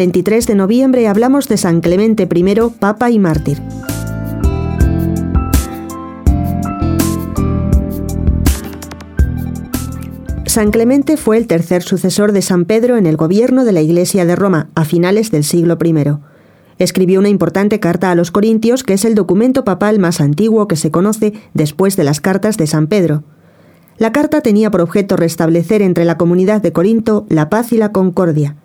23 de noviembre hablamos de San Clemente I, Papa y Mártir. San Clemente fue el tercer sucesor de San Pedro en el gobierno de la Iglesia de Roma a finales del siglo I. Escribió una importante carta a los Corintios, que es el documento papal más antiguo que se conoce después de las cartas de San Pedro. La carta tenía por objeto restablecer entre la comunidad de Corinto la paz y la concordia.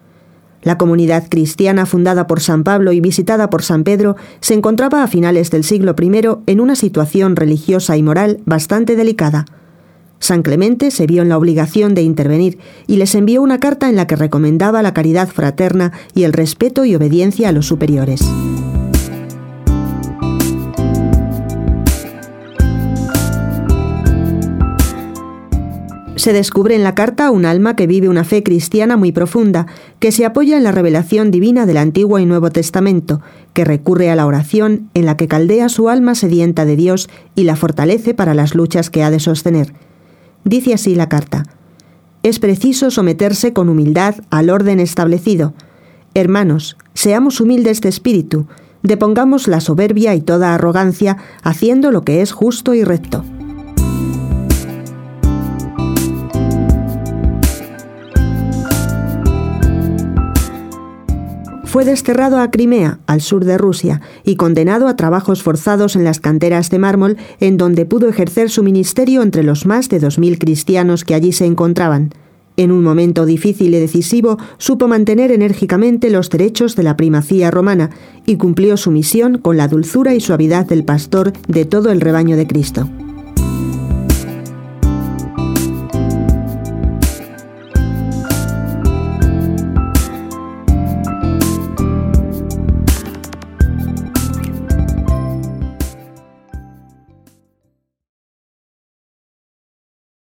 La comunidad cristiana fundada por San Pablo y visitada por San Pedro se encontraba a finales del siglo I en una situación religiosa y moral bastante delicada. San Clemente se vio en la obligación de intervenir y les envió una carta en la que recomendaba la caridad fraterna y el respeto y obediencia a los superiores. Se descubre en la carta un alma que vive una fe cristiana muy profunda, que se apoya en la revelación divina del Antiguo y Nuevo Testamento, que recurre a la oración en la que caldea su alma sedienta de Dios y la fortalece para las luchas que ha de sostener. Dice así la carta. Es preciso someterse con humildad al orden establecido. Hermanos, seamos humildes de espíritu, depongamos la soberbia y toda arrogancia, haciendo lo que es justo y recto. Fue desterrado a Crimea, al sur de Rusia, y condenado a trabajos forzados en las canteras de mármol, en donde pudo ejercer su ministerio entre los más de dos mil cristianos que allí se encontraban. En un momento difícil y decisivo, supo mantener enérgicamente los derechos de la primacía romana y cumplió su misión con la dulzura y suavidad del pastor de todo el rebaño de Cristo.